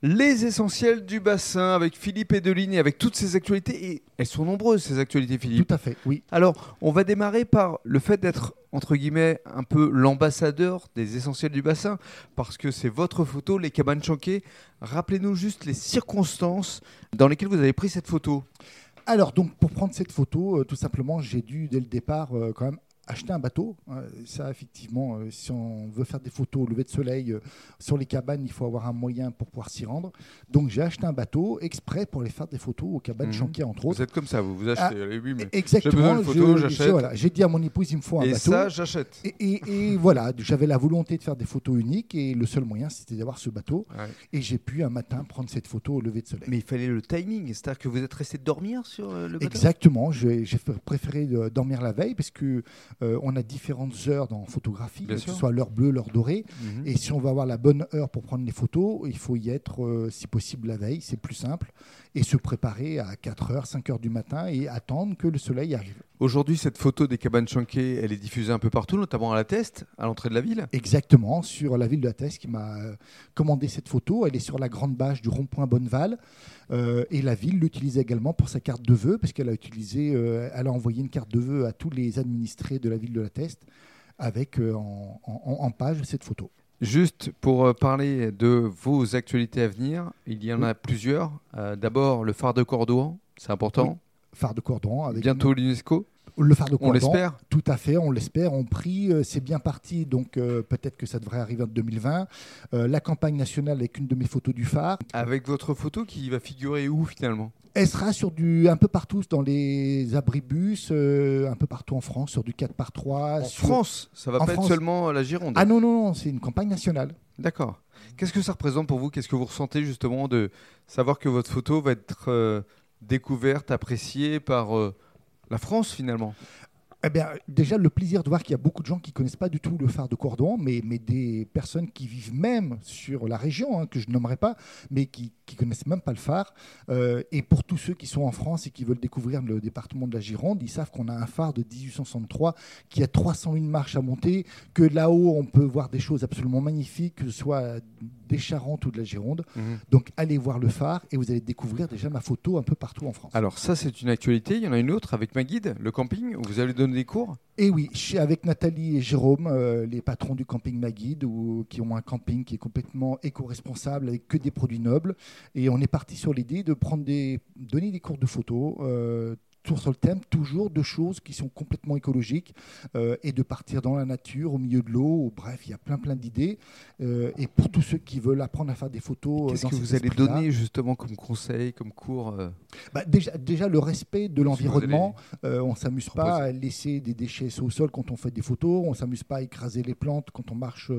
Les essentiels du bassin avec Philippe Edeline et avec toutes ces actualités. Et elles sont nombreuses, ces actualités, Philippe. Tout à fait, oui. Alors, on va démarrer par le fait d'être, entre guillemets, un peu l'ambassadeur des essentiels du bassin, parce que c'est votre photo, les cabanes chanquées. Rappelez-nous juste les circonstances dans lesquelles vous avez pris cette photo. Alors, donc, pour prendre cette photo, euh, tout simplement, j'ai dû, dès le départ, euh, quand même acheter un bateau. Euh, ça, effectivement, euh, si on veut faire des photos au lever de soleil euh, sur les cabanes, il faut avoir un moyen pour pouvoir s'y rendre. Donc, j'ai acheté un bateau exprès pour aller faire des photos aux cabanes Mhm. chanquées, entre Vous autres. êtes comme ça, vous vous achetez. Ah, oui, mais- J'ai Exactement. besoin de photos, je- j'achète. voilà, J'ai dit à mon épouse, il me faut un Et bateau. ça, j'achète. Et, et- et voilà, j'avais la volonté de faire des photos uniques et le seul moyen, c'était d'avoir ce bateau. Ouais. Et j'ai pu un matin prendre cette photo au lever de soleil. Mais il fallait le timing, c'est-à-dire que vous êtes resté dormir sur euh, le bateau? Exactement, j'ai j'ai préféré dormir la veille parce que euh, on a différentes heures dans photographie, Bien que sûr. ce soit l'heure bleue, l'heure dorée. Mhm. Et si on veut avoir la bonne heure pour prendre les photos, il faut y être, euh, si possible, la veille, c'est plus simple, et se préparer à 4h, 5h du matin et attendre que le soleil arrive. Aujourd'hui, cette photo des cabanes chanquées, elle est diffusée un peu partout, notamment à la Teste, à l'entrée de la ville. Exactement, sur la ville de la Thèse qui m'a euh, commandé cette photo. Elle est sur la grande bâche du rond-point Bonneval. Euh, et la ville l'utilise également pour sa carte de vœux, parce qu'elle a utilisé, euh, elle a envoyé une carte de vœux à tous les administrés de la ville de la Teste avec euh, en, en- en page cette photo. Juste pour parler de vos actualités à venir, il y en Oui. a plusieurs. Euh, D'abord, le phare de Cordouan, c'est important. Phare de cordon avec Bientôt l'UNESCO, le phare de on cordon. l'espère. Tout à fait, on l'espère. On prie, euh, c'est bien parti, donc euh, peut-être que ça devrait arriver en 2020. Euh, la campagne nationale avec une de mes photos du phare. Avec votre photo qui va figurer où finalement? Elle sera sur du un peu partout dans les abribus, euh, un peu partout en France, sur du 4x3. En sur- France, ça va En pas France. être seulement la Gironde. Ah non, non, non, c'est une campagne nationale. D'accord. Qu'est-ce que ça représente pour vous? Qu'est-ce que vous ressentez justement de savoir que votre photo va être découverte, appréciée par euh, la France finalement? Eh bien, déjà, le plaisir de voir qu'il y a beaucoup de gens qui connaissent pas du tout le phare de Cordon, mais, des personnes qui vivent même sur la région, hein, que je nommerai pas, mais qui, qui connaissent même pas le phare. Euh, et pour tous ceux qui sont en France et qui veulent découvrir le département de la Gironde, ils savent qu'on a un phare de 1863 qui a 301 marches à monter, que là-haut, on peut voir des choses absolument magnifiques, que ce soit des Charentes ou de la Gironde. Donc, allez voir le phare et vous allez découvrir déjà ma photo un peu partout en France. Alors ça c'est une actualité, il y en a une autre avec ma guide, le camping, où vous allez donner des cours? Et oui, je suis avec Nathalie et Jérôme, euh, les patrons du camping Maguide, ou, qui ont un camping qui est complètement éco-responsable avec que des produits nobles. Et on est parti sur l'idée de prendre des, donner des cours de photo. euh, toujours sur le thème, toujours de choses qui sont complètement écologiques euh, et de partir dans la nature, au milieu de l'eau. Bref, il y a plein plein d'idées. Euh, et pour tous ceux qui veulent apprendre à faire des photos, euh, Qu'est-ce que vous allez donner justement comme conseil, comme cours bah, déjà, déjà, le respect de l'environnement. Euh, on s'amuse pas à laisser des déchets au sol quand on fait des photos. On s'amuse pas à écraser les plantes quand on marche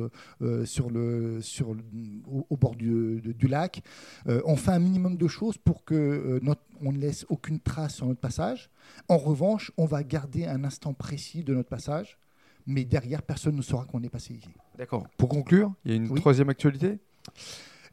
sur le, sur le- au, au bord du, de- du lac. On fait un minimum de choses pour que notre- on ne laisse aucune trace sur notre passage. En revanche, on va garder un instant précis de notre passage. Mais derrière, personne ne saura qu'on est passé ici. D'accord. Pour conclure, il y a une Oui. troisième actualité,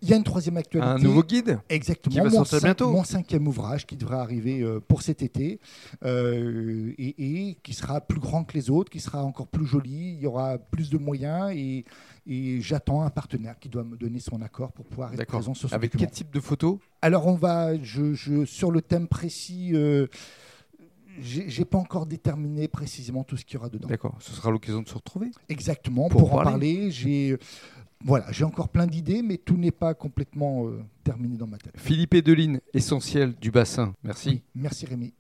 Il y a une troisième actualité. un nouveau guide. Exactement. qui va mon, sortir bientôt. mon cinquième ouvrage qui devrait arriver euh, pour cet été euh, et, et qui sera plus grand que les autres, qui sera encore plus joli. Il y aura plus de moyens et, et j'attends un partenaire qui doit me donner son accord pour pouvoir être D'accord. présent sur ce Avec document. quel type de photos? Alors on va, je, je- sur le thème précis. euh, j'ai j'ai pas encore déterminé précisément tout ce qu'il y aura dedans. D'accord. Ce sera l'occasion de se retrouver. Exactement. Pour Pour, en parler. parler, j'ai voilà, j'ai encore plein d'idées, mais tout n'est pas complètement euh, terminé dans ma tête. Philippe Edeline, essentiel du bassin. Merci. Merci Rémi.